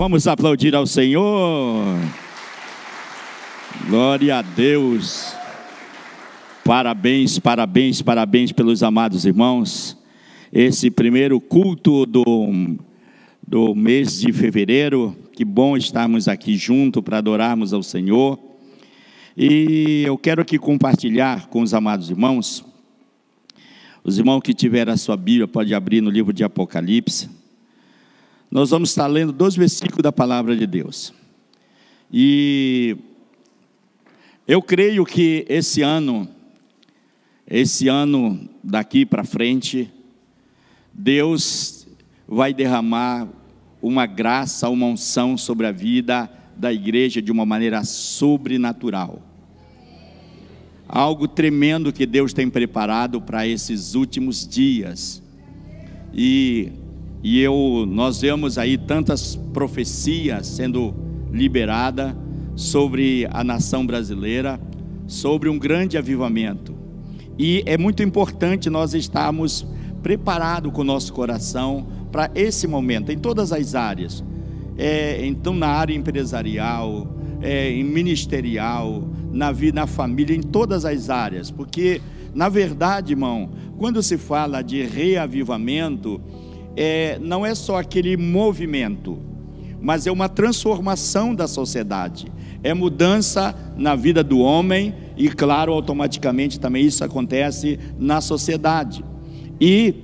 Vamos aplaudir ao Senhor. Glória a Deus. Parabéns, parabéns, parabéns pelos amados irmãos. Esse primeiro culto do, do mês de fevereiro. Que bom estarmos aqui juntos para adorarmos ao Senhor. E eu quero aqui compartilhar com os amados irmãos. Os irmãos que tiverem a sua Bíblia, pode abrir no livro de Apocalipse. Nós vamos estar lendo dois versículos da palavra de Deus. E eu creio que esse ano, esse ano daqui para frente, Deus vai derramar uma graça, uma unção sobre a vida da igreja de uma maneira sobrenatural. Algo tremendo que Deus tem preparado para esses últimos dias. E, e eu, nós vemos aí tantas profecias sendo liberadas sobre a nação brasileira, sobre um grande avivamento. E é muito importante nós estarmos preparados com o nosso coração para esse momento, em todas as áreas. É, então, na área empresarial, é, em ministerial, na vida, na família, em todas as áreas, porque, na verdade, irmão, quando se fala de reavivamento, é, não é só aquele movimento, mas é uma transformação da sociedade, é mudança na vida do homem e, claro, automaticamente também isso acontece na sociedade. E,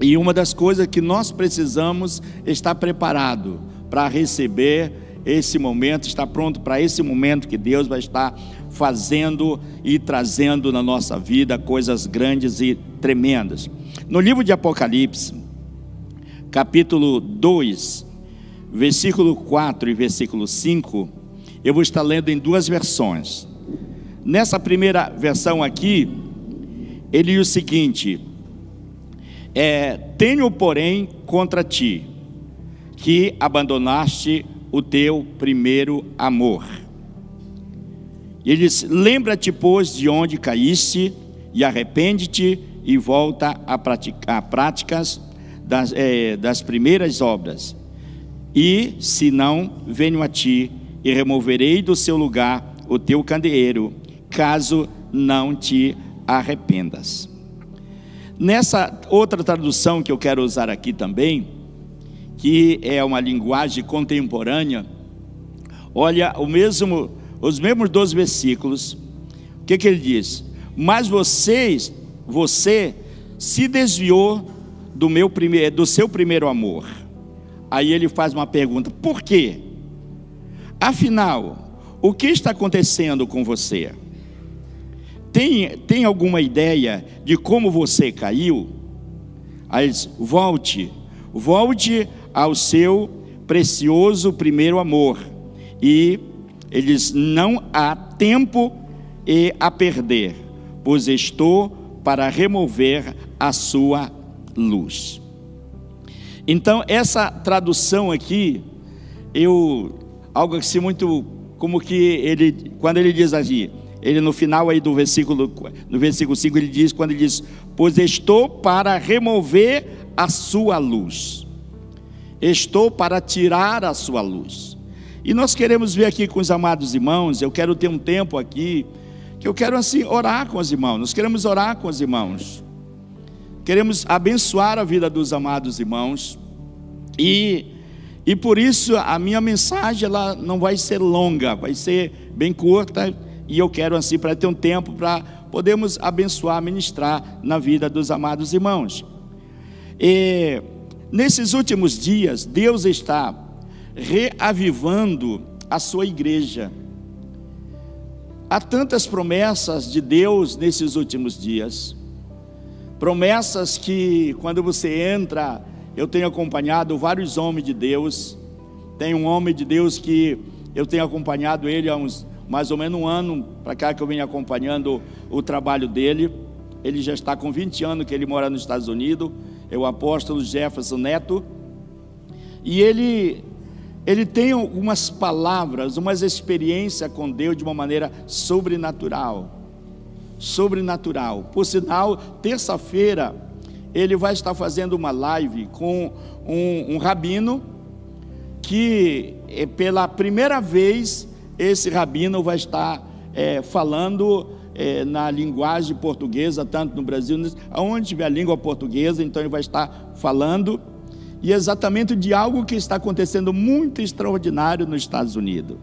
e uma das coisas que nós precisamos estar preparado para receber esse momento, estar pronto para esse momento que Deus vai estar fazendo e trazendo na nossa vida coisas grandes e tremendas. No livro de Apocalipse, capítulo 2, versículo 4 e versículo 5, eu vou estar lendo em duas versões. Nessa primeira versão aqui, ele diz o seguinte: é, Tenho, porém, contra ti, que abandonaste o teu primeiro amor. Ele diz: Lembra-te, pois, de onde caíste, e arrepende-te, e volta a, praticar, práticas das, é, das primeiras obras. E, se não, venho a ti, e removerei do seu lugar o teu candeeiro, caso não te arrependas. Nessa outra tradução que eu quero usar aqui também, que é uma linguagem contemporânea, olha o mesmo, os mesmos dois versículos. O que, que ele diz? Mas vocês, você se desviou do meu primeiro, do seu primeiro amor. Aí ele faz uma pergunta: por quê? Afinal, o que está acontecendo com você? Tem, tem alguma ideia de como você caiu? Aí diz, volte, volte ao seu precioso primeiro amor. E eles não há tempo a perder, pois estou para remover a sua luz. Então, essa tradução aqui, eu algo assim muito como que ele, quando ele diz assim, ele no final aí do versículo, no versículo 5 ele diz, quando ele diz, pois estou para remover a sua luz, estou para tirar a sua luz, e nós queremos ver aqui com os amados irmãos, eu quero ter um tempo aqui, que eu quero assim orar com os irmãos, nós queremos orar com os irmãos, queremos abençoar a vida dos amados irmãos, e e por isso a minha mensagem ela não vai ser longa, vai ser bem curta e eu quero assim para ter um tempo para podermos abençoar, ministrar na vida dos amados irmãos. E nesses últimos dias, Deus está reavivando a sua igreja. Há tantas promessas de Deus nesses últimos dias. Promessas que quando você entra eu tenho acompanhado vários homens de Deus. Tem um homem de Deus que eu tenho acompanhado ele há uns mais ou menos um ano para cá que eu venho acompanhando o trabalho dele. Ele já está com 20 anos que ele mora nos Estados Unidos. É o apóstolo Jefferson Neto. E ele ele tem algumas palavras, umas experiências com Deus de uma maneira sobrenatural. Sobrenatural. Por sinal, terça-feira ele vai estar fazendo uma live com um, um rabino que é, pela primeira vez esse rabino vai estar é, falando é, na linguagem portuguesa, tanto no Brasil, aonde tiver a língua portuguesa, então ele vai estar falando, e exatamente de algo que está acontecendo muito extraordinário nos Estados Unidos.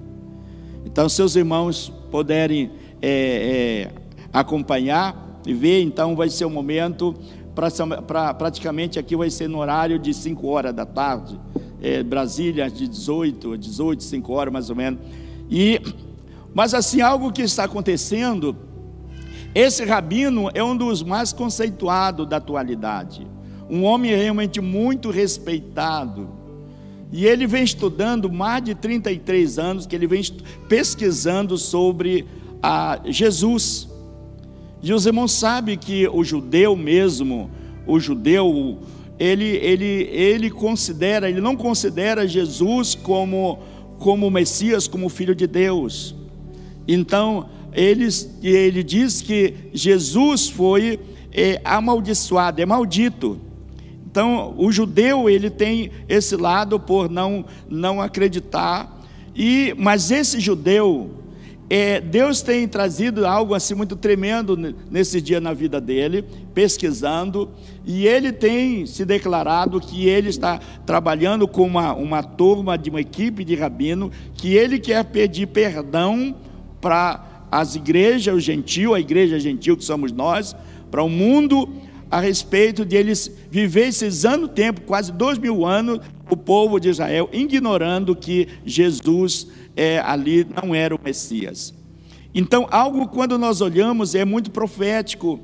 Então, seus irmãos puderem é, é, acompanhar e ver, então vai ser o um momento, pra, pra, praticamente aqui vai ser no horário de 5 horas da tarde, é, Brasília de 18, 18, 5 horas mais ou menos. E, mas assim, algo que está acontecendo, esse rabino é um dos mais conceituados da atualidade, um homem realmente muito respeitado. E ele vem estudando mais de 33 anos, que ele vem pesquisando sobre a Jesus. E os irmãos sabem que o judeu mesmo, o judeu, ele, ele, ele considera, ele não considera Jesus como, como Messias, como Filho de Deus. Então, ele, ele diz que Jesus foi é, amaldiçoado, é maldito. Então, o judeu, ele tem esse lado por não, não acreditar, e, mas esse judeu, é, Deus tem trazido algo assim muito tremendo nesse dia na vida dele, pesquisando, e ele tem se declarado que ele está trabalhando com uma, uma turma de uma equipe de rabino, que ele quer pedir perdão para as igrejas, o gentil, a igreja gentil que somos nós, para o mundo, a respeito de eles viver esses anos tempo, quase dois mil anos, o povo de Israel, ignorando que Jesus é, ali não era o Messias. Então, algo quando nós olhamos é muito profético.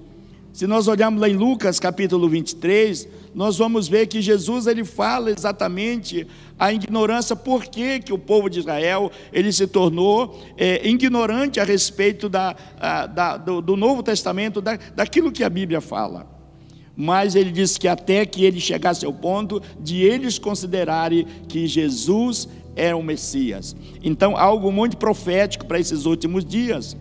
Se nós olharmos lá em Lucas capítulo 23, nós vamos ver que Jesus ele fala exatamente a ignorância, por que, que o povo de Israel ele se tornou é, ignorante a respeito da, a, da do, do, Novo Testamento, da, daquilo que a Bíblia fala. Mas ele diz que até que ele chegasse ao ponto de eles considerarem que Jesus é o Messias. Então, algo muito profético para esses últimos dias.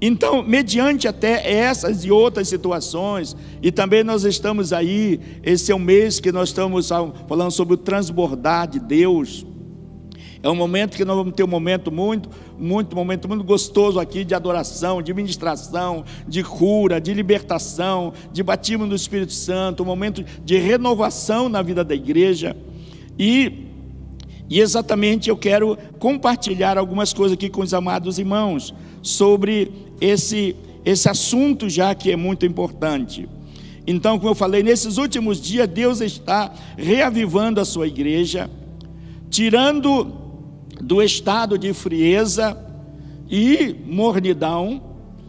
Então, mediante até essas e outras situações, e também nós estamos aí, esse é o mês que nós estamos falando sobre o transbordar de Deus. É um momento que nós vamos ter um momento muito, muito, momento muito gostoso aqui de adoração, de ministração, de cura, de libertação, de batismo do Espírito Santo, um momento de renovação na vida da igreja. E e exatamente eu quero compartilhar algumas coisas aqui com os amados irmãos sobre esse, esse assunto, já que é muito importante. Então, como eu falei, nesses últimos dias, Deus está reavivando a sua igreja, tirando do estado de frieza e mornidão.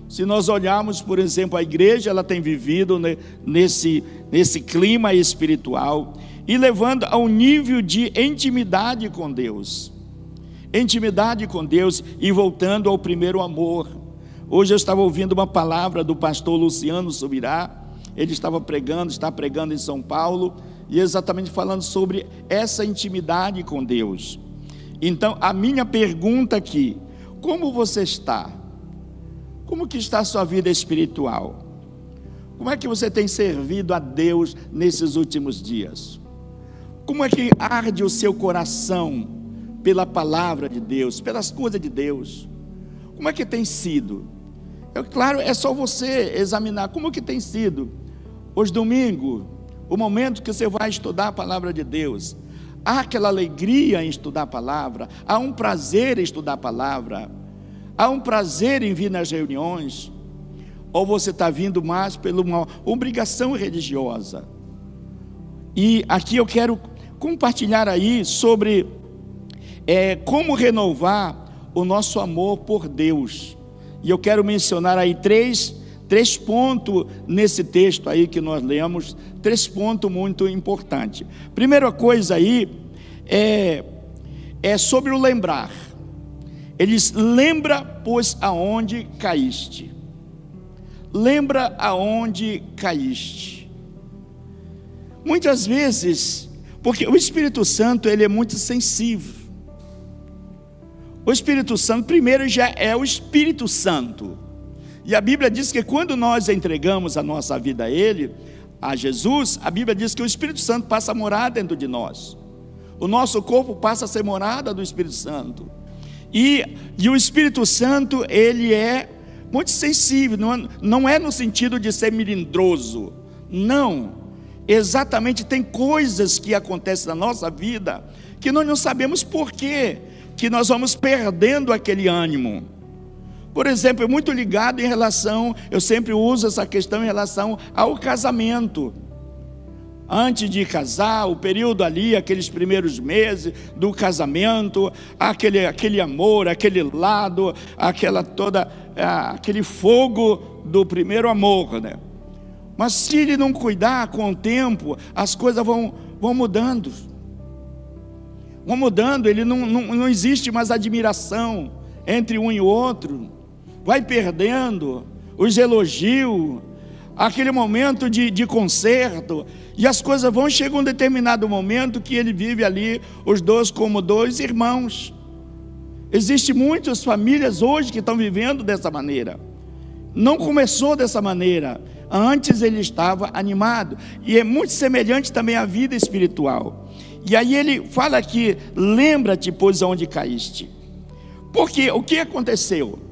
Se nós olharmos, por exemplo, a igreja, ela tem vivido nesse, nesse clima espiritual e levando ao nível de intimidade com Deus. Intimidade com Deus e voltando ao primeiro amor. Hoje eu estava ouvindo uma palavra do pastor Luciano Subirá, ele estava pregando, está pregando em São Paulo, e exatamente falando sobre essa intimidade com Deus. Então, a minha pergunta aqui, como você está? Como que está a sua vida espiritual? Como é que você tem servido a Deus nesses últimos dias? Como é que arde o seu coração pela palavra de Deus, pelas coisas de Deus? Como é que tem sido? É claro, é só você examinar como que tem sido. Hoje domingo, o momento que você vai estudar a palavra de Deus, há aquela alegria em estudar a palavra, há um prazer em estudar a palavra, há um prazer em vir nas reuniões, ou você está vindo mais por uma obrigação religiosa. E aqui eu quero compartilhar aí sobre é, como renovar o nosso amor por Deus. E eu quero mencionar aí três, três pontos nesse texto aí que nós lemos, três pontos muito importantes. Primeira coisa aí é, é sobre o lembrar. Eles lembra, pois, aonde caíste. Lembra aonde caíste. Muitas vezes porque o Espírito Santo, ele é muito sensível. O Espírito Santo, primeiro, já é o Espírito Santo. E a Bíblia diz que quando nós entregamos a nossa vida a Ele, a Jesus, a Bíblia diz que o Espírito Santo passa a morar dentro de nós. O nosso corpo passa a ser morada do Espírito Santo. E, e o Espírito Santo, ele é muito sensível, não é, não é no sentido de ser melindroso, não. Exatamente tem coisas que acontecem na nossa vida que nós não sabemos por quê, que nós vamos perdendo aquele ânimo. Por exemplo, é muito ligado em relação, eu sempre uso essa questão em relação ao casamento antes de casar, o período ali, aqueles primeiros meses do casamento, aquele, aquele amor, aquele lado, aquela toda, aquele fogo do primeiro amor, né? Mas se ele não cuidar com o tempo, as coisas vão, vão mudando. Vão mudando, ele não, não, não existe mais admiração entre um e outro. Vai perdendo os elogios, aquele momento de, de conserto, e as coisas vão chegar um determinado momento que ele vive ali, os dois como dois irmãos. Existem muitas famílias hoje que estão vivendo dessa maneira. Não começou dessa maneira. Antes ele estava animado. E é muito semelhante também à vida espiritual. E aí ele fala aqui: lembra-te, pois, aonde caíste. Porque o que aconteceu?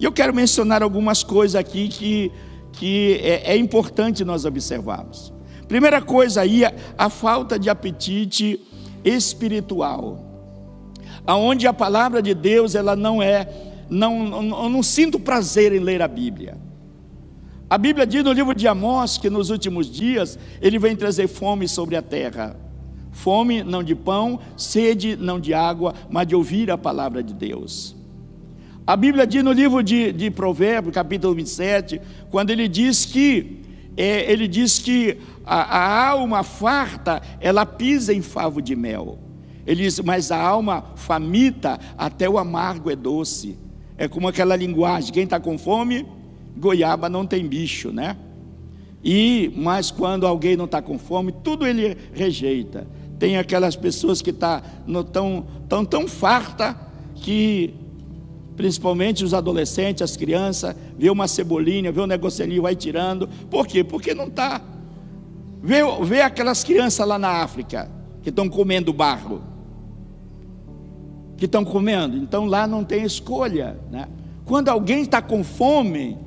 E eu quero mencionar algumas coisas aqui que que é, é importante nós observarmos. Primeira coisa aí, a, a falta de apetite espiritual. Aonde a palavra de Deus, ela não é, não, não, não sinto prazer em ler a Bíblia. A Bíblia diz no livro de Amós que nos últimos dias ele vem trazer fome sobre a terra. Fome não de pão, sede não de água, mas de ouvir a palavra de Deus. A Bíblia diz no livro de, de Provérbios, capítulo 27, quando ele diz que é, ele diz que a, a, alma farta, ela pisa em favo de mel. Ele diz, mas a alma famita, até o amargo é doce. É como aquela linguagem, quem está com fome, goiaba não tem bicho, né? E, mas quando alguém não está com fome, tudo ele rejeita. Tem aquelas pessoas que tá tão, tão, tão farta que principalmente os adolescentes, as crianças, vê uma cebolinha, vê um negocinho, vai tirando. Por quê? Porque não está. Vê, vê aquelas crianças lá na África que estão comendo barro. Que estão comendo. Então lá não tem escolha. Né? Quando alguém está com fome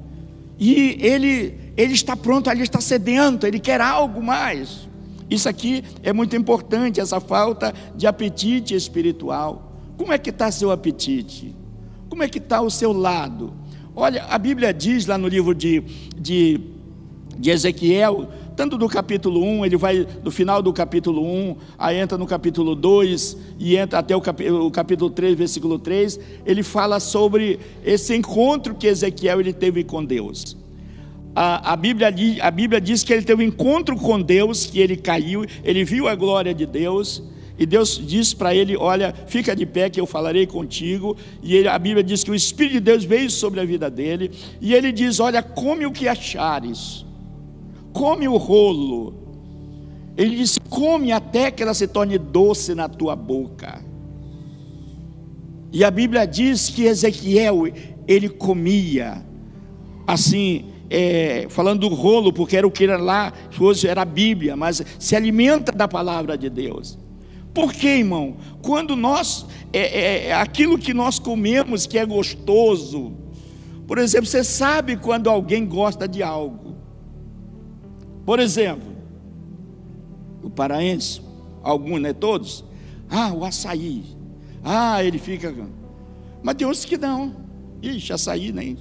e ele, ele está pronto, ele está sedento, ele quer algo mais. Isso aqui é muito importante, essa falta de apetite espiritual. Como é que está seu apetite? Como é que está o seu lado? Olha, a Bíblia diz lá no livro de, de, de Ezequiel, tanto do capítulo 1, ele vai do final do capítulo 1, aí entra no capítulo 2 e entra até o, cap, o capítulo 3, versículo 3, ele fala sobre esse encontro que Ezequiel ele teve com Deus. A, a, Bíblia, a Bíblia diz que ele teve um encontro com Deus, que ele caiu, ele viu a glória de Deus, e Deus diz para ele: Olha, fica de pé que eu falarei contigo. E ele, a Bíblia diz que o Espírito de Deus veio sobre a vida dele. E ele diz: Olha, come o que achares, come o rolo. Ele diz: Come até que ela se torne doce na tua boca. E a Bíblia diz que Ezequiel, ele comia, assim, é, falando do rolo, porque era o que era lá, hoje era a Bíblia, mas se alimenta da palavra de Deus. Por quê, irmão? Quando nós, é, é, é, aquilo que nós comemos que é gostoso, por exemplo, você sabe quando alguém gosta de algo. Por exemplo, o paraense, alguns, né? Todos. Ah, o açaí. Ah, ele fica. Mas tem outros que não. Ixi, açaí nem.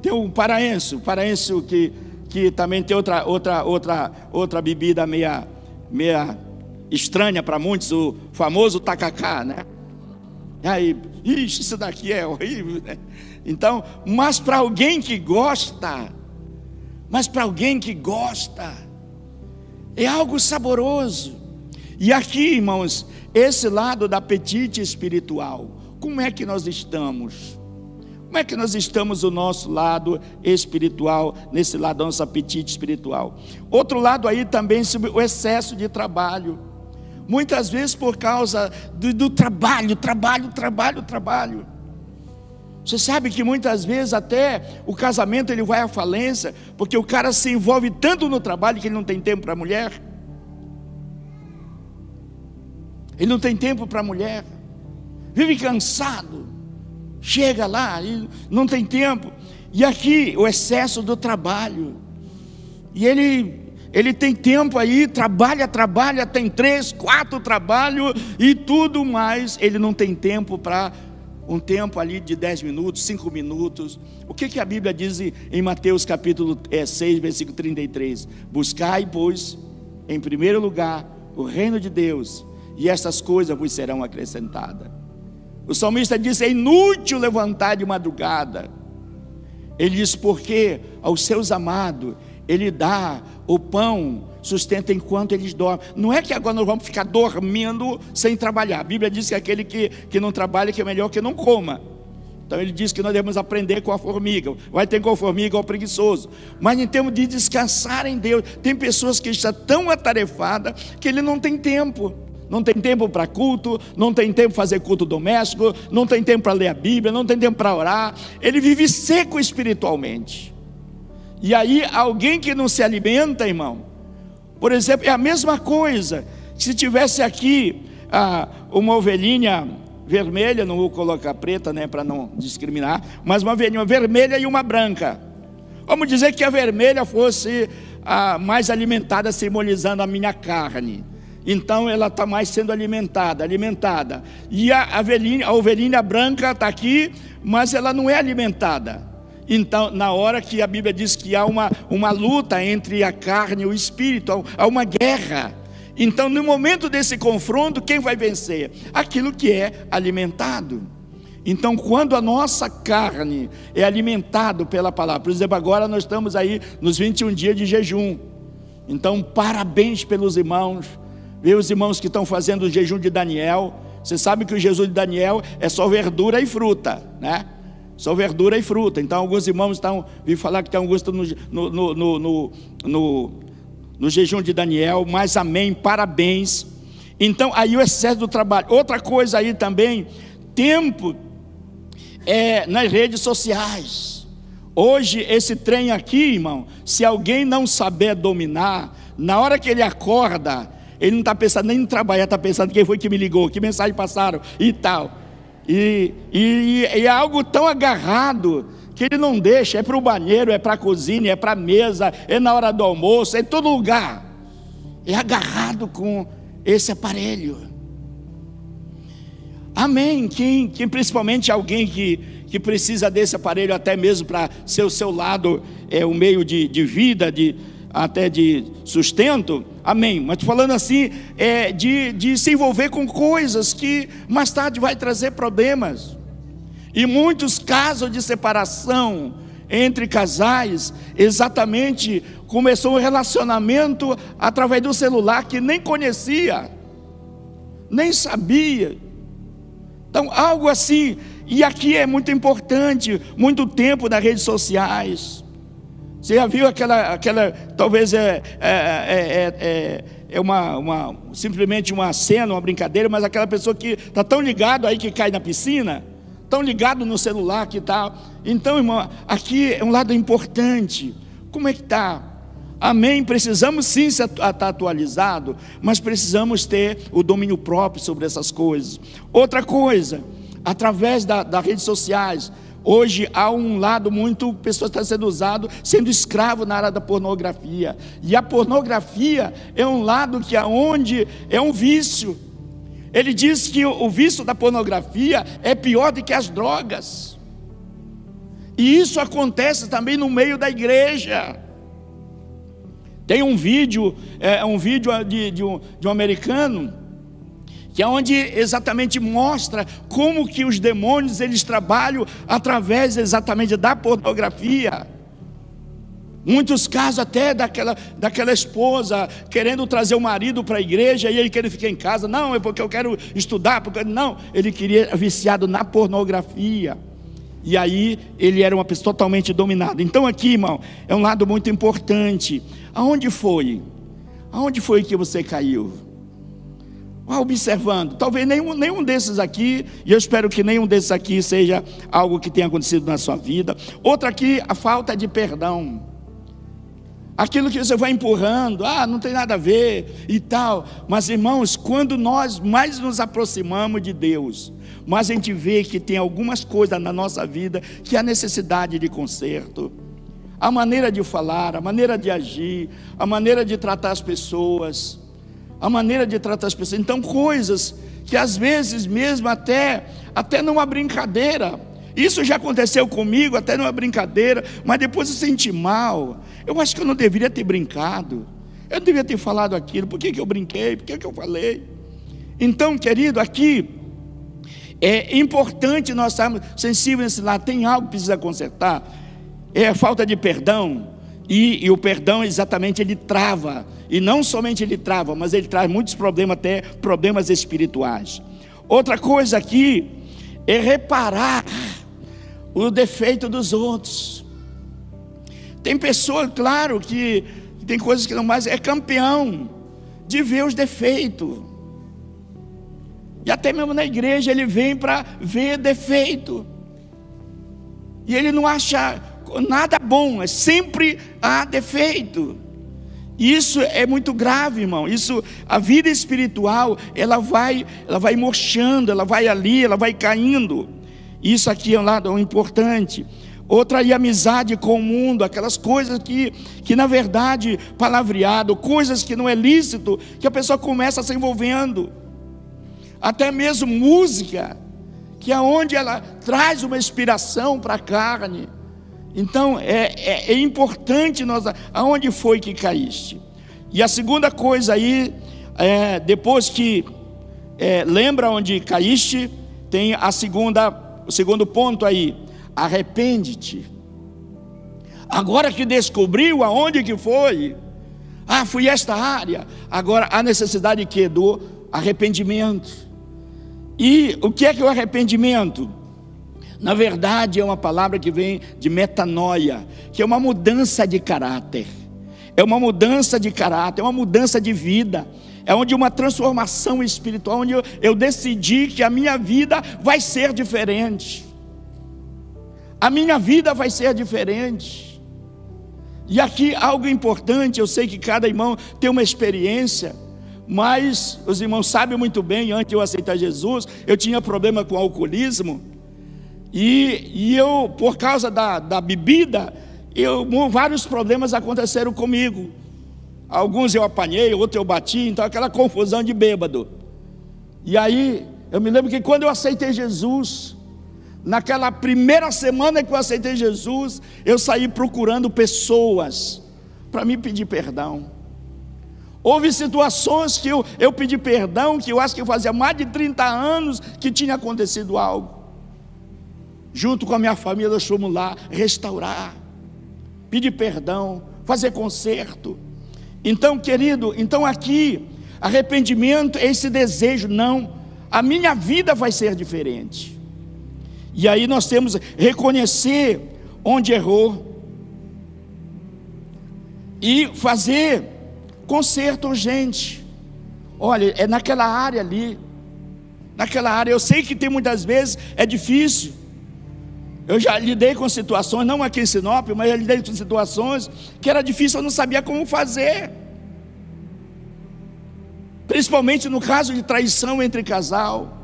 Tem um paraense, o paraense que, que também tem outra, outra, outra, outra bebida meia, meia estranha para muitos, o famoso tacacá, né? E aí, ixi, isso daqui é horrível, né? Então, mas para alguém que gosta, mas para alguém que gosta, é algo saboroso. E aqui, irmãos, esse lado da apetite espiritual, como é que nós estamos? Como é que nós estamos no nosso lado espiritual, nesse lado do nosso apetite espiritual? Outro lado aí também sobre o excesso de trabalho. Muitas vezes por causa do, do trabalho, trabalho, trabalho, trabalho. Você sabe que muitas vezes até o casamento ele vai à falência, porque o cara se envolve tanto no trabalho que ele não tem tempo para a mulher. Ele não tem tempo para a mulher. Vive cansado. Chega lá e não tem tempo. E aqui o excesso do trabalho. E ele ele tem tempo aí, trabalha, trabalha, tem três, quatro trabalhos e tudo mais. Ele não tem tempo para um tempo ali de dez minutos, cinco minutos. O que, que a Bíblia diz em Mateus capítulo 6, é, versículo 33? Buscai, pois, em primeiro lugar, o reino de Deus, e essas coisas vos serão acrescentadas. O salmista diz: é inútil levantar de madrugada. Ele diz: porque aos seus amados ele dá o pão, sustenta enquanto eles dormem. Não é que agora nós vamos ficar dormindo sem trabalhar. A Bíblia diz que aquele que, que não trabalha que é melhor que não coma. Então ele diz que nós devemos aprender com a formiga. Vai ter com a formiga o preguiçoso. Mas em termos de descansar em Deus, tem pessoas que estão tão atarefadas que ele não tem tempo. Não tem tempo para culto, não tem tempo para fazer culto doméstico, não tem tempo para ler a Bíblia, não tem tempo para orar. Ele vive seco espiritualmente. E aí, alguém que não se alimenta, irmão, por exemplo, é a mesma coisa. Se tivesse aqui ah, uma ovelhinha vermelha, não vou colocar preta, né, para não discriminar, mas uma ovelhinha vermelha e uma branca. Vamos dizer que a vermelha fosse a mais alimentada, simbolizando a minha carne. Então ela está mais sendo alimentada, alimentada. E a, a, a ovelhinha branca está aqui, mas ela não é alimentada. Então, na hora que a Bíblia diz que há uma, uma luta entre a carne e o espírito, há uma guerra. Então, no momento desse confronto, quem vai vencer? Aquilo que é alimentado. Então, quando a nossa carne é alimentado pela palavra, por exemplo, agora nós estamos aí nos 21 dias de jejum. Então, parabéns pelos irmãos, ver os irmãos que estão fazendo o jejum de Daniel. Você sabe que o jejum de Daniel é só verdura e fruta, né? Só verdura e fruta. Então, alguns irmãos estão, vi falar que tem Augusto no, no, no, no, no, no jejum de Daniel, mas amém, parabéns. Então, aí o excesso do trabalho. Outra coisa aí também, tempo é, nas redes sociais. Hoje, esse trem aqui, irmão, se alguém não saber dominar, na hora que ele acorda, ele não está pensando nem em trabalhar, está pensando quem foi que me ligou, que mensagem passaram e tal. E, e, e é algo tão agarrado que ele não deixa, é para o banheiro, é para a cozinha, é para a mesa, é na hora do almoço, é em todo lugar. É agarrado com esse aparelho. Amém. Quem, quem principalmente alguém que, que precisa desse aparelho até mesmo para ser o seu lado, é o meio de, de vida, de, até de sustento, amém. Mas estou falando assim, é, de, de se envolver com coisas que mais tarde vai trazer problemas. E muitos casos de separação entre casais, exatamente começou um relacionamento através do celular que nem conhecia, nem sabia. Então, algo assim, e aqui é muito importante, muito tempo nas redes sociais. Você já viu aquela, aquela talvez é, é, é, é, é uma, uma, simplesmente uma cena, uma brincadeira, mas aquela pessoa que está tão ligado aí que cai na piscina, tão ligado no celular que tal. Então, irmão, aqui é um lado importante. Como é que está? Amém. Precisamos sim estar tá atualizado, mas precisamos ter o domínio próprio sobre essas coisas. Outra coisa, através das da redes sociais, Hoje há um lado muito, pessoas estão sendo usado, sendo escravo na área da pornografia. E a pornografia é um lado que é onde é um vício. Ele diz que o vício da pornografia é pior do que as drogas. E isso acontece também no meio da igreja. Tem um vídeo, é um vídeo de, de, um, de um americano que é onde exatamente mostra como que os demônios eles trabalham através exatamente da pornografia. Muitos casos até daquela, daquela esposa querendo trazer o marido para a igreja e ele queria ficar em casa. Não, é porque eu quero estudar, porque não, ele queria viciado na pornografia. E aí ele era uma pessoa totalmente dominada. Então aqui, irmão, é um lado muito importante. Aonde foi? Aonde foi que você caiu? Observando. Talvez nenhum, nenhum desses aqui, e eu espero que nenhum desses aqui seja algo que tenha acontecido na sua vida. Outra aqui, a falta de perdão. aquilo que você vai empurrando, ah, não tem nada a ver e tal. Mas irmãos, quando nós mais nos aproximamos de Deus, mais a gente vê que tem algumas coisas na nossa vida que há necessidade de conserto. A maneira de falar, a maneira de agir, a maneira de tratar as pessoas, a maneira de tratar as pessoas. Então, coisas que às vezes mesmo até até numa brincadeira, isso já aconteceu comigo, até numa brincadeira, mas depois eu senti mal. Eu acho que eu não deveria ter brincado. Eu não deveria ter falado aquilo. Por que, que eu brinquei? Por que, que eu falei? Então, querido, aqui é importante nós estarmos sensíveis nesse lado. Tem algo que precisa consertar. É a falta de perdão. E, e, o perdão exatamente ele trava. E não somente ele trava, mas ele traz muitos problemas, até problemas espirituais. Outra coisa aqui é reparar o defeito dos outros. Tem pessoa, claro, que tem coisas que não mais é campeão de ver os defeitos. E até mesmo na igreja ele vem para ver defeito. E ele não acha nada bom, é sempre há defeito. Isso é muito grave, irmão. Isso, a vida espiritual, ela vai, ela vai murchando, ela vai ali, ela vai caindo. Isso aqui é um lado importante. Outra aí, amizade com o mundo, aquelas coisas que, que na verdade, palavreado, coisas que não é lícito, que a pessoa começa se envolvendo. Até mesmo música, que é onde ela traz uma inspiração para a carne. Então é, é, é, importante nós. Aonde foi que caíste? E a segunda coisa aí, é, depois que é, lembra onde caíste, tem a segunda o segundo ponto aí, arrepende-te. Agora que descobriu aonde que foi, ah, fui esta área. Agora a necessidade que do arrependimento. E o que é que é o arrependimento? Na verdade, é uma palavra que vem de metanoia, que é uma mudança de caráter. É uma mudança de caráter, é uma mudança de vida é onde uma transformação espiritual, onde eu, eu decidi que a minha vida vai ser diferente. A minha vida vai ser diferente. E aqui algo importante, eu sei que cada irmão tem uma experiência, mas os irmãos sabem muito bem, antes de eu aceitar Jesus, eu tinha problema com alcoolismo, e, e eu, por causa da, da bebida, eu, vários problemas aconteceram comigo. Alguns eu apanhei, outros eu bati, então aquela confusão de bêbado. E aí, eu me lembro que quando eu aceitei Jesus, naquela primeira semana que eu aceitei Jesus, eu saí procurando pessoas para me pedir perdão. Houve situações que eu, eu pedi perdão, que eu acho que fazia mais de 30 anos que tinha acontecido algo. Junto com a minha família, nós fomos lá restaurar, pedir perdão, fazer conserto. Então, querido, então aqui, arrependimento é esse desejo, não, a minha vida vai ser diferente. E aí nós temos reconhecer onde errou e fazer conserto urgente. Olha, é naquela área ali, naquela área. Eu sei que tem muitas vezes é difícil. Eu já lidei com situações, não aqui em Sinop, mas eu lidei com situações que era difícil, eu não sabia como fazer. Principalmente no caso de traição entre casal.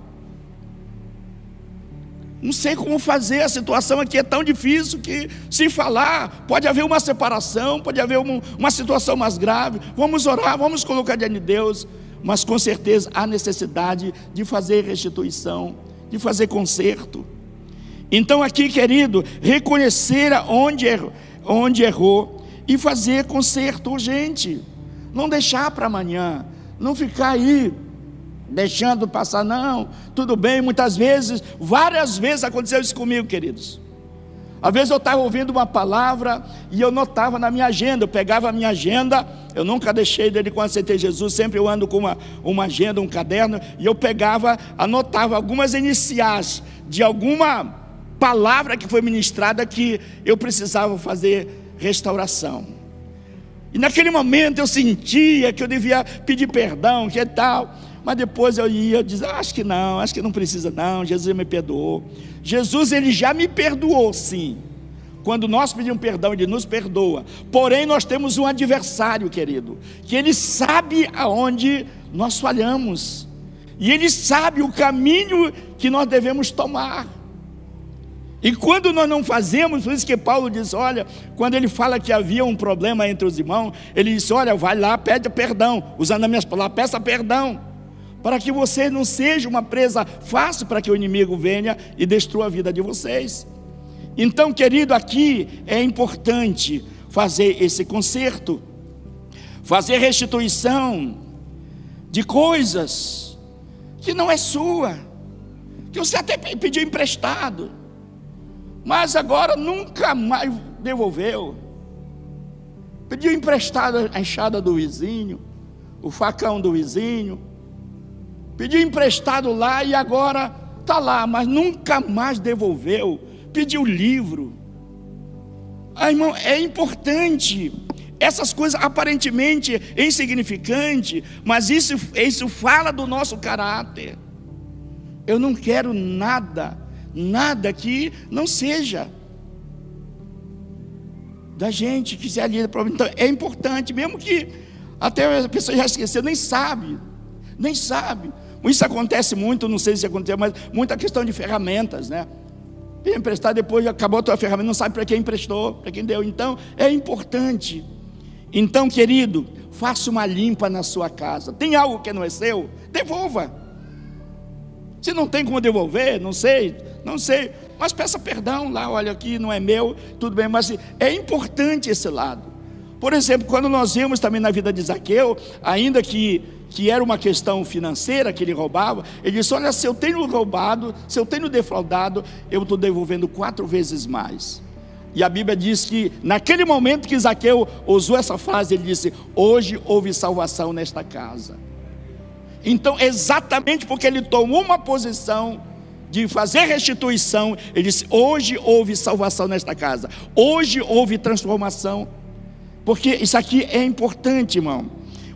Não sei como fazer, a situação aqui é tão difícil que, se falar, pode haver uma separação, pode haver uma, uma situação mais grave. Vamos orar, vamos colocar diante de Deus, mas com certeza há necessidade de fazer restituição, de fazer conserto. Então, aqui, querido, reconhecer onde errou, onde errou e fazer conserto urgente. Não deixar para amanhã, não ficar aí deixando passar, não, tudo bem. Muitas vezes, várias vezes aconteceu isso comigo, queridos. Às vezes eu estava ouvindo uma palavra e eu notava na minha agenda, eu pegava a minha agenda, eu nunca deixei dele quando aceitei Jesus, sempre eu ando com uma, uma agenda, um caderno, e eu pegava, anotava algumas iniciais de alguma palavra que foi ministrada que eu precisava fazer restauração. E naquele momento eu sentia que eu devia pedir perdão, que tal. Mas depois eu ia dizer, ah, acho que não, acho que não precisa não, Jesus me perdoou. Jesus ele já me perdoou, sim. quando nós pedimos perdão, Ele nos perdoa. Porém, nós temos um adversário, querido, que Ele sabe aonde nós falhamos, e Ele sabe o caminho que nós devemos tomar. E quando nós não fazemos, por isso que Paulo diz: olha, quando ele fala que havia um problema entre os irmãos, ele disse: olha, vai lá, pede perdão, usando as minhas palavras, peça perdão, para que você não seja uma presa fácil para que o inimigo venha e destrua a vida de vocês. Então, querido, aqui é importante fazer esse conserto, fazer restituição de coisas que não é sua, que você até pediu emprestado, mas agora nunca mais devolveu. Pediu emprestado a enxada do vizinho, o facão do vizinho, pediu emprestado lá e agora está lá, mas nunca mais devolveu pediu livro. Ah, irmão, é importante. Essas coisas aparentemente insignificantes, mas isso, isso fala do nosso caráter. Eu não quero nada, nada que não seja da gente que se alia para Então é importante, mesmo que até a pessoa já esqueceu, nem sabe, nem sabe. Isso acontece muito, não sei se aconteceu, mas muita questão de ferramentas, né? emprestar depois acabou a tua ferramenta, não sabe para quem emprestou, para quem deu. Então, é importante. Então, querido, faça uma limpa na sua casa. Tem algo que não é seu? Devolva. Se não tem como devolver, não sei, não sei, mas peça perdão lá, olha aqui, não é meu, tudo bem, mas é importante esse lado. Por exemplo, quando nós vemos também na vida de Zaqueu, ainda que que era uma questão financeira que ele roubava, ele disse: Olha, se eu tenho roubado, se eu tenho defraudado, eu estou devolvendo quatro vezes mais. E a Bíblia diz que naquele momento que Zaqueu usou essa frase, ele disse: Hoje houve salvação nesta casa. Então, exatamente porque ele tomou uma posição de fazer restituição, ele disse: Hoje houve salvação nesta casa, hoje houve transformação, porque isso aqui é importante, irmão.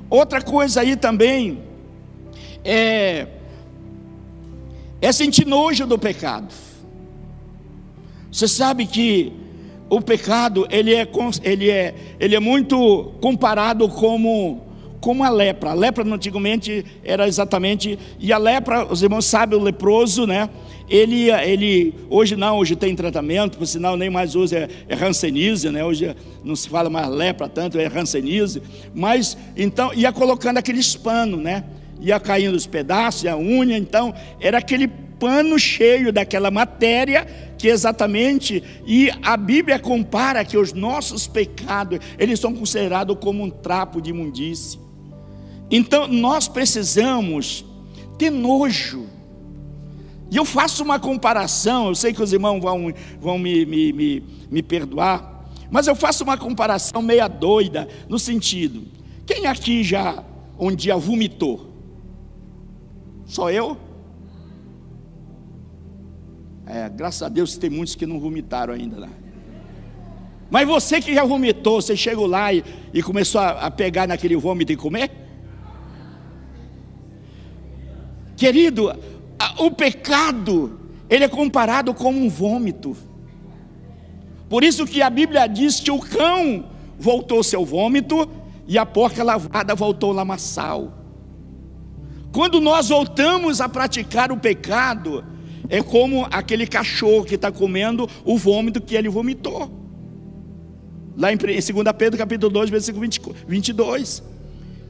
Outra coisa aí também é, é sentir nojo do pecado. Você sabe que o pecado ele é, ele é, ele é muito comparado como como a lepra. A lepra antigamente era exatamente e a lepra, os irmãos sabem, o leproso, né? Ele, ele hoje não, hoje tem tratamento, por sinal nem mais usa é, é rancenise, né? Hoje não se fala mais lepra tanto, é rancenise. Mas então ia colocando aqueles panos, né? Ia caindo os pedaços, a unha, então era aquele pano cheio daquela matéria que exatamente e a Bíblia compara que os nossos pecados, eles são considerados como um trapo de imundície. Então nós precisamos ter nojo. E eu faço uma comparação, eu sei que os irmãos vão, vão me, me, me, me perdoar, mas eu faço uma comparação meia doida, no sentido: quem aqui já um dia vomitou? Só eu? É, graças a Deus tem muitos que não vomitaram ainda lá. Mas você que já vomitou, você chegou lá e, e começou a, a pegar naquele vômito e comer? Querido, o pecado, ele é comparado com um vômito. Por isso que a Bíblia diz que o cão voltou seu vômito e a porca lavada voltou lamaçal. Quando nós voltamos a praticar o pecado, é como aquele cachorro que está comendo o vômito que ele vomitou. Lá em 2 Pedro capítulo 2, versículo 22.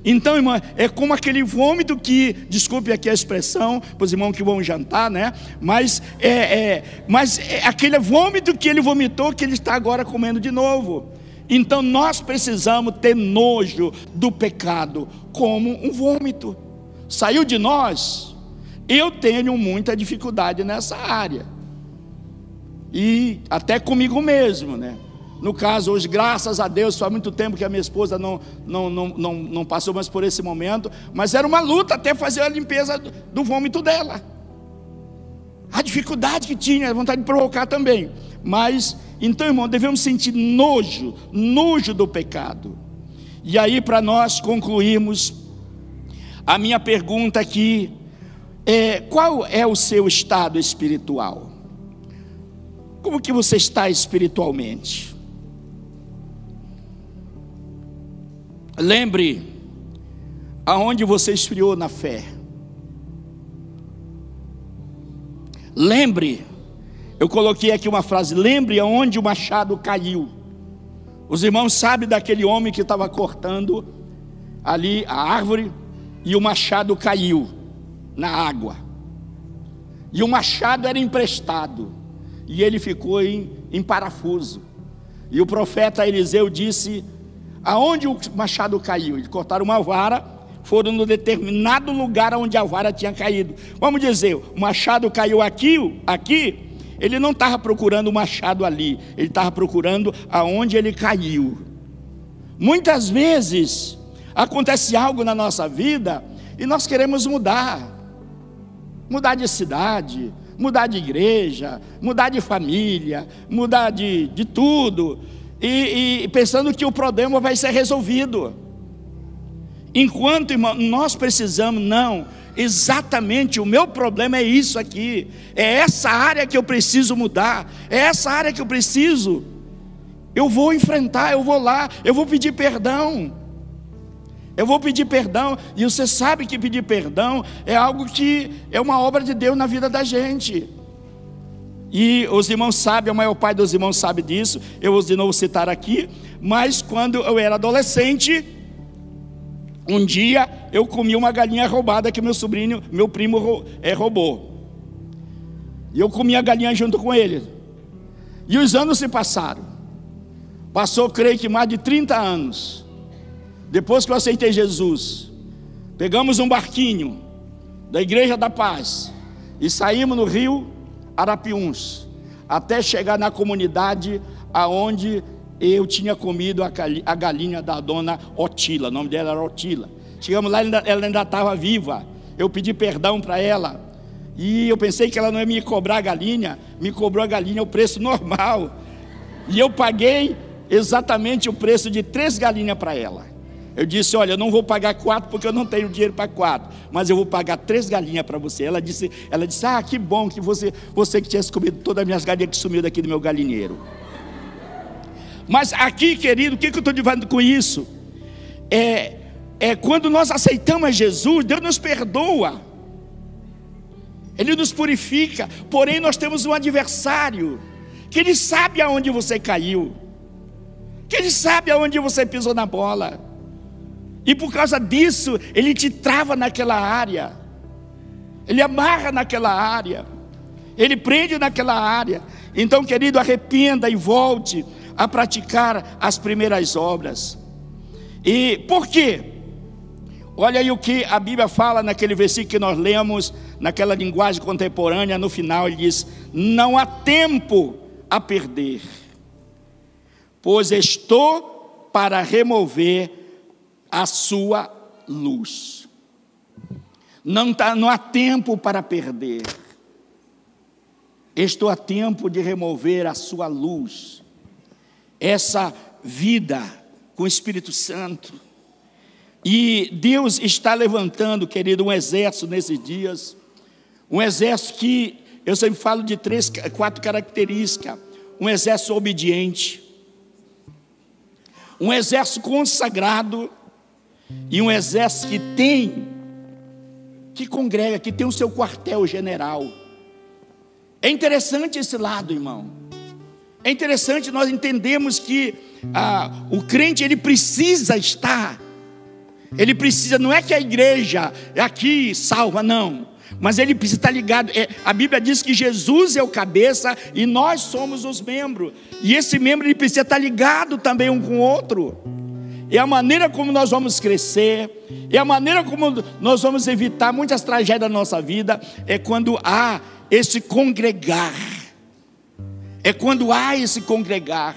Então, irmã, é como aquele vômito que, desculpe aqui a expressão, para os irmãos que vão jantar, né? Mas é, é, mas é aquele vômito que ele vomitou que ele está agora comendo de novo. Então nós precisamos ter nojo do pecado como um vômito. Saiu de nós. Eu tenho muita dificuldade nessa área. E até comigo mesmo, né? No caso, hoje, graças a Deus, faz muito tempo que a minha esposa não, não, não, não, não passou mais por esse momento, mas era uma luta até fazer a limpeza do, vômito dela. A dificuldade que tinha, a vontade de provocar também. Mas, então, irmão, devemos sentir nojo, nojo do pecado. E aí, para nós concluirmos, a minha pergunta aqui é: qual é o seu estado espiritual? Como que você está espiritualmente? Lembre aonde você esfriou na fé. Lembre, eu coloquei aqui uma frase: lembre aonde o machado caiu. Os irmãos sabem daquele homem que estava cortando ali a árvore e o machado caiu na água. E o machado era emprestado e ele ficou em, em parafuso. E o profeta Eliseu disse: Aonde o machado caiu? Eles cortaram uma vara, foram no determinado lugar onde a vara tinha caído. Vamos dizer, o machado caiu aqui, aqui, ele não estava procurando o machado ali, ele estava procurando aonde ele caiu. Muitas vezes acontece algo na nossa vida e nós queremos mudar, mudar de cidade, mudar de igreja, mudar de família, mudar de, de tudo, e, e pensando que o problema vai ser resolvido. Enquanto, irmão, nós precisamos, não, exatamente o meu problema é isso aqui, é essa área que eu preciso mudar, é essa área que eu preciso. Eu vou enfrentar, eu vou lá, eu vou pedir perdão. Eu vou pedir perdão, e você sabe que pedir perdão é algo que é uma obra de Deus na vida da gente. E os irmãos sabem, a maior parte dos irmãos sabe disso, eu os de novo citar aqui, mas quando eu era adolescente, um dia eu comi uma galinha roubada que meu sobrinho, meu primo é, roubou. E eu comi a galinha junto com ele. E os anos se passaram. Passou, creio que mais de 30 anos. Depois que eu aceitei Jesus, pegamos um barquinho da Igreja da Paz e saímos no rio Arapiuns, até chegar na comunidade aonde eu tinha comido a galinha da dona Otila, o nome dela era Otila. Chegamos lá, ela ainda estava viva. Eu pedi perdão para ela. E eu pensei que ela não ia me cobrar a galinha, me cobrou a galinha o preço normal. E eu paguei exatamente o preço de três galinhas para ela. Eu disse: Olha, eu não vou pagar quatro porque eu não tenho dinheiro para quatro, mas eu vou pagar três galinhas para você. Ela disse: Ela disse: Ah, que bom que você, você que tinha comido todas as minhas galinhas que sumiu daqui do meu galinheiro. Mas aqui, querido, o que, que eu estou dizendo com isso? É, é quando nós aceitamos Jesus, Deus nos perdoa, Ele nos purifica, porém nós temos um adversário, que Ele sabe aonde você caiu, que Ele sabe aonde você pisou na bola. E por causa disso, ele te trava naquela área, ele amarra naquela área, ele prende naquela área. Então, querido, arrependa e volte a praticar as primeiras obras. E por quê? Olha aí o que a Bíblia fala naquele versículo que nós lemos, naquela linguagem contemporânea, no final ele diz: Não há tempo a perder, pois estou para remover a sua luz. Não, tá, não há tempo para perder. Estou a tempo de remover a sua luz, essa vida com o Espírito Santo. E Deus está levantando, querido, um exército nesses dias, um exército que eu sempre falo de três, quatro características: um exército obediente, um exército consagrado e um exército que tem, que congrega, que tem o seu quartel-general. É interessante esse lado, irmão. É interessante nós entendemos que ah, o crente ele precisa estar, ele precisa, não é que a igreja é aqui salva, não, mas ele precisa estar ligado. É, a Bíblia diz que Jesus é o cabeça e nós somos os membros, e esse membro ele precisa estar ligado também um com o outro é a maneira como nós vamos crescer, é a maneira como nós vamos evitar muitas tragédias da nossa vida, é quando há esse congregar, é quando há esse congregar,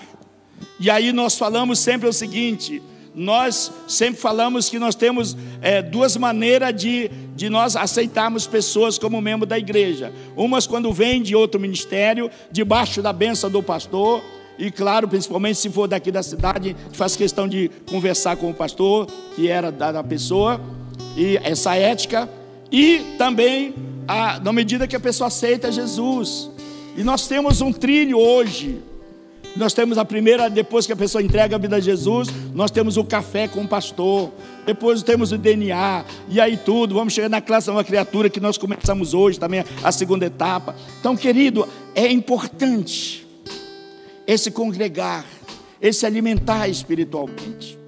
e aí nós falamos sempre o seguinte: nós sempre falamos que nós temos é, duas maneiras de, de nós aceitarmos pessoas como membro da igreja. Umas quando vem de outro ministério, debaixo da benção do pastor, e claro, principalmente se for daqui da cidade, faz questão de conversar com o pastor, que era da pessoa, e essa ética, e também, a, na medida que a pessoa aceita Jesus, E nós temos um trilho hoje. Nós temos a primeira, depois que a pessoa entrega a vida a Jesus, nós temos o café com o pastor, depois temos o DNA, e aí tudo, vamos chegar na classe uma criatura que nós começamos hoje também, a segunda etapa. Então, querido, é importante esse congregar, esse alimentar espiritualmente.